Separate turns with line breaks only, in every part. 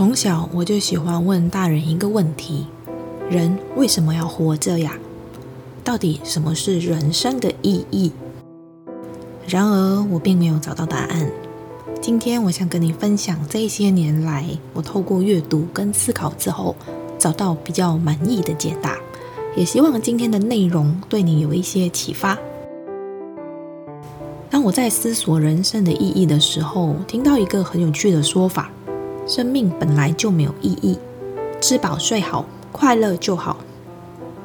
从小我就喜欢问大人一个问题：人为什么要活着呀？到底什么是人生的意义？然而，我并没有找到答案。今天，我想跟你分享这些年来我透过阅读跟思考之后，找到比较满意的解答。也希望今天的内容对你有一些启发。当我在思索人生的意义的时候，听到一个很有趣的说法：生命本来就没有意义，吃饱睡好，快乐就好。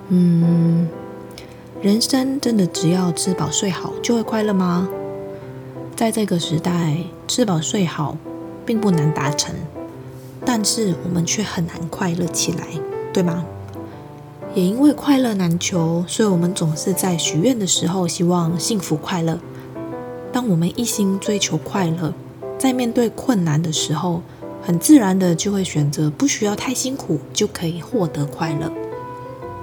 嗯。人生真的只要吃饱睡好就会快乐吗？在这个时代，吃饱睡好并不难达成，但是我们却很难快乐起来，对吗？也因为快乐难求，所以我们总是在许愿的时候希望幸福快乐。当我们一心追求快乐，在面对困难的时候，很自然的就会选择不需要太辛苦就可以获得快乐。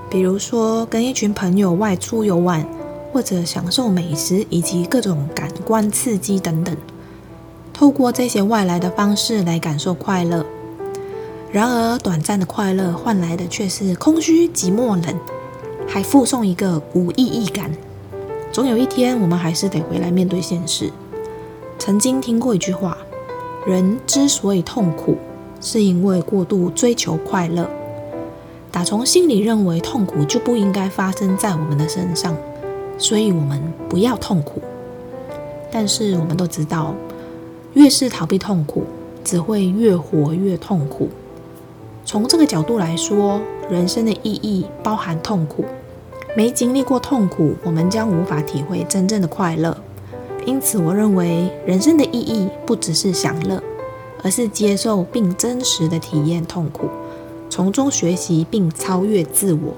比如说，跟一群朋友外出游玩，或者享受美食以及各种感官刺激等等，透过这些外来的方式来感受快乐。然而，短暂的快乐换来的却是空虚、寂寞、冷，还附送一个无意义感。总有一天，我们还是得回来面对现实。曾经听过一句话：人之所以痛苦，是因为过度追求快乐。打从心里认为痛苦就不应该发生在我们的身上，所以我们不要痛苦。但是我们都知道，越是逃避痛苦，只会越活越痛苦。从这个角度来说，人生的意义包含痛苦。没经历过痛苦，我们将无法体会真正的快乐。因此，我认为人生的意义不只是享乐，而是接受并真实的体验痛苦。从中学习并超越自我。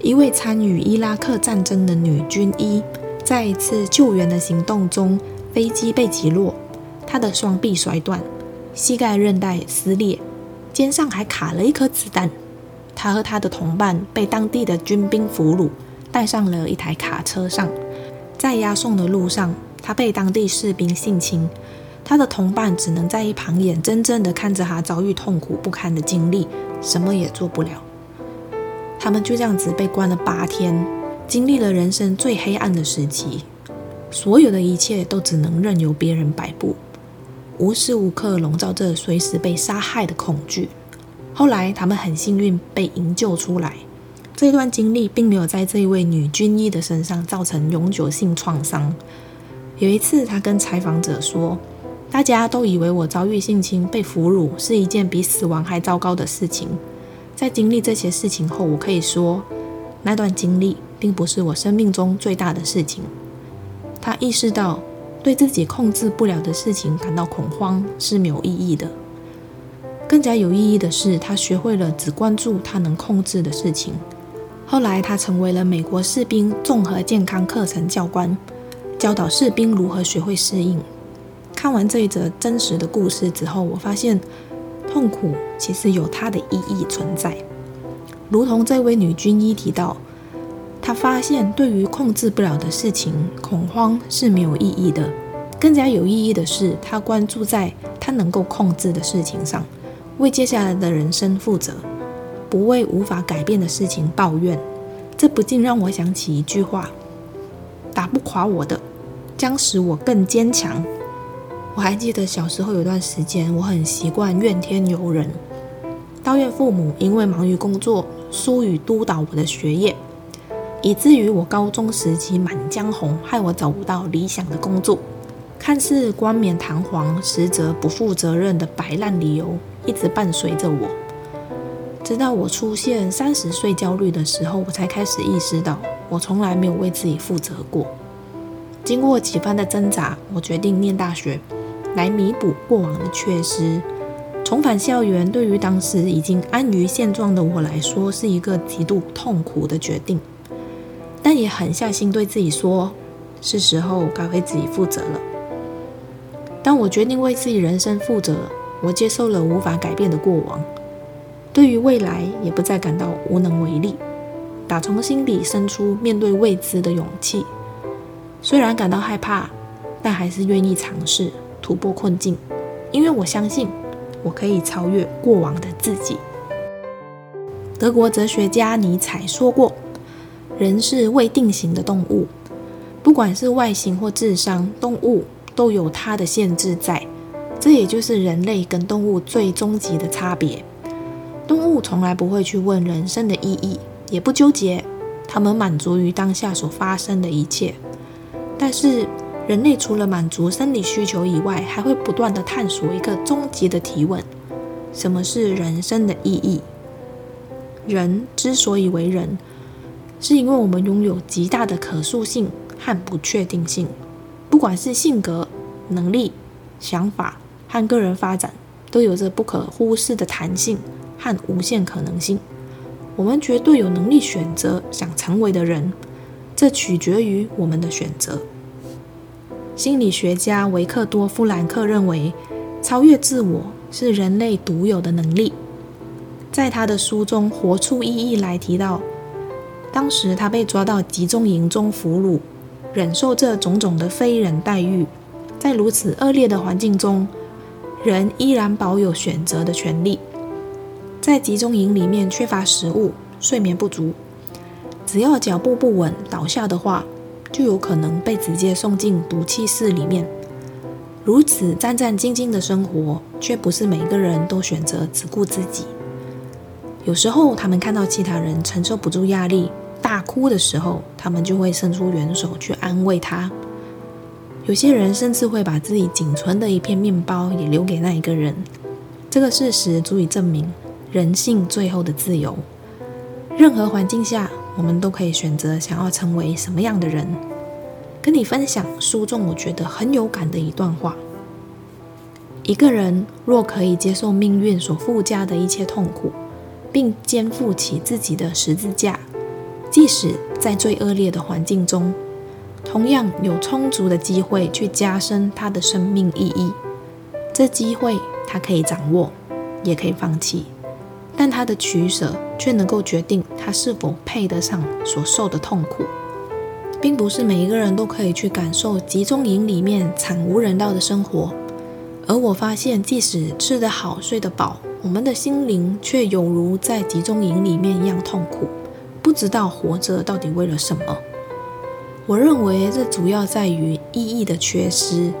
一位参与伊拉克战争的女军医，在一次救援的行动中，飞机被击落，她的双臂摔断，膝盖韧带撕裂，肩上还卡了一颗子弹。她和她的同伴被当地的军兵俘虏，带上了一台卡车上，在押送的路上，她被当地士兵性侵。她的同伴只能在一旁眼睁睁地看着她遭遇痛苦不堪的经历，什么也做不了。他们就这样子被关了八天，经历了人生最黑暗的时期，所有的一切都只能任由别人摆布，无时无刻笼罩着随时被杀害的恐惧。后来他们很幸运被营救出来，这段经历并没有在这一位女军医的身上造成永久性创伤。有一次，他跟采访者说。大家都以为我遭遇性侵、被俘虏是一件比死亡还糟糕的事情。在经历这些事情后，我可以说，那段经历并不是我生命中最大的事情。他意识到，对自己控制不了的事情感到恐慌是没有意义的。更加有意义的是，他学会了只关注他能控制的事情。后来，他成为了美国士兵综合健康课程教官，教导士兵如何学会适应。看完这一则真实的故事之后，我发现痛苦其实有它的意义存在。如同这位女军医提到，她发现对于控制不了的事情，恐慌是没有意义的。更加有意义的是，她关注在她能够控制的事情上，为接下来的人生负责，不为无法改变的事情抱怨。这不禁让我想起一句话：“打不垮我的，将使我更坚强。”我还记得小时候有段时间，我很习惯怨天尤人，抱怨父母因为忙于工作疏于督导我的学业，以至于我高中时期满江红，害我找不到理想的工作。看似冠冕堂皇，实则不负责任的摆烂理由一直伴随着我。直到我出现三十岁焦虑的时候，我才开始意识到，我从来没有为自己负责过。经过几番的挣扎，我决定念大学。来弥补过往的缺失，重返校园对于当时已经安于现状的我来说，是一个极度痛苦的决定，但也狠下心对自己说，是时候该为自己负责了。当我决定为自己人生负责，我接受了无法改变的过往，对于未来也不再感到无能为力。打从心底生出面对未知的勇气，虽然感到害怕，但还是愿意尝试突破困境，因为我相信我可以超越过往的自己。德国哲学家尼采说过：“人是未定型的动物，不管是外形或智商，动物都有它的限制在。这也就是人类跟动物最终极的差别。动物从来不会去问人生的意义。”也不纠结，他们满足于当下所发生的一切。但是，人类除了满足生理需求以外，还会不断地探索一个终极的提问：什么是人生的意义？人之所以为人，是因为我们拥有极大的可塑性和不确定性，不管是性格、能力、想法和个人发展，都有着不可忽视的弹性和无限可能性。我们绝对有能力选择想成为的人，这取决于我们的选择。心理学家维克多·弗兰克认为，超越自我是人类独有的能力。在他的书中《活出意义来》提到，当时他被抓到集中营中俘虏，忍受这种种的非人待遇，在如此恶劣的环境中，人依然保有选择的权利。在集中营里面缺乏食物，睡眠不足，只要脚步不稳倒下的话，就有可能被直接送进毒气室里面。如此战战兢兢的生活，却不是每个人都选择只顾自己。有时候，他们看到其他人承受不住压力大哭的时候，他们就会伸出援手去安慰他。有些人甚至会把自己仅存的一片面包也留给那一个人。这个事实足以证明。人性最后的自由。任何环境下，我们都可以选择想要成为什么样的人。跟你分享书中我觉得很有感的一段话：一个人若可以接受命运所附加的一切痛苦，并肩负起自己的十字架，即使在最恶劣的环境中，同样有充足的机会去加深他的生命意义。这机会他可以掌握，也可以放弃。但他的取舍却能够决定他是否配得上所受的痛苦，并不是每一个人都可以去感受集中营里面惨无人道的生活。而我发现，即使吃得好、睡得饱，我们的心灵却有如在集中营里面一样痛苦，不知道活着到底为了什么。我认为这主要在于意义的缺失，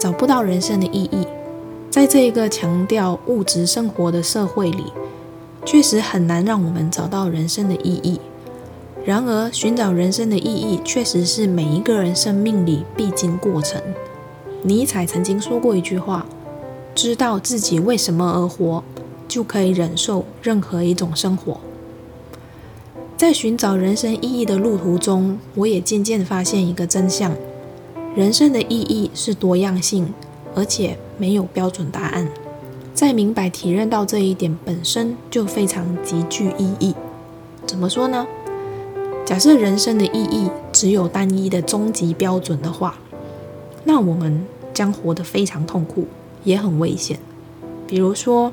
找不到人生的意义。在这一个强调物质生活的社会里。确实很难让我们找到人生的意义。然而，寻找人生的意义确实是每一个人生命里必经过程。尼采曾经说过一句话：“知道自己为什么而活，就可以忍受任何一种生活。”在寻找人生意义的路途中，我也渐渐发现一个真相：人生的意义是多样性，而且没有标准答案。在明白体认到这一点本身就非常极具意义。怎么说呢？假设人生的意义只有单一的终极标准的话，那我们将活得非常痛苦，也很危险。比如说，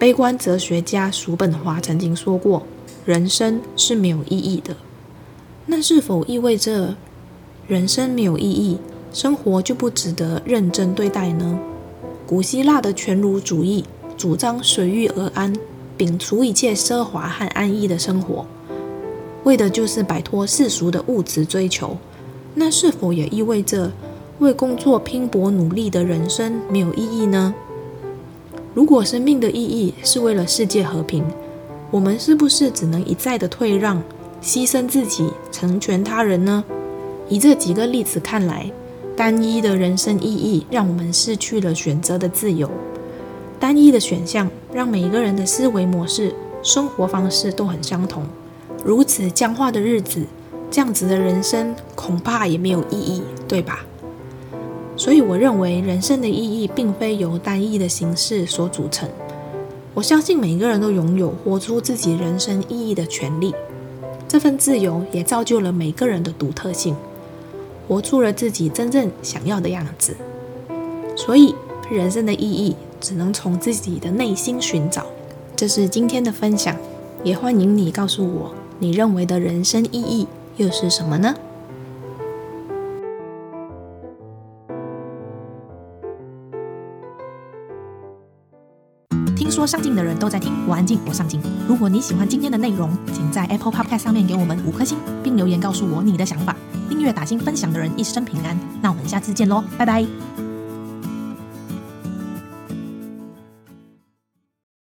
悲观哲学家叔本华曾经说过：“人生是没有意义的。”那是否意味着人生没有意义，生活就不值得认真对待呢？古希腊的全儒主义主张随遇而安，摒除一切奢华和安逸的生活，为的就是摆脱世俗的物质追求。那是否也意味着为工作拼搏努力的人生没有意义呢？如果生命的意义是为了世界和平，我们是不是只能一再的退让、牺牲自己、成全他人呢？以这几个例子看来。单一的人生意义让我们失去了选择的自由。单一的选项让每一个人的思维模式、生活方式都很相同。如此僵化的日子，这样子的人生恐怕也没有意义，对吧？所以我认为人生的意义并非由单一的形式所组成，我相信每个人都拥有活出自己人生意义的权利，这份自由也造就了每个人的独特性，活出了自己真正想要的样子。所以，人生的意义只能从自己的内心寻找。这是今天的分享，也欢迎你告诉我你认为的人生意义又是什么呢？说上进的人都在听，我安静，我上进。如果你喜欢今天的内容，请在 Apple Podcast 上面给我们五颗星，并留言告诉我你的想法。订阅、打星、分享的人一生平安。那我们下次见喽，拜拜。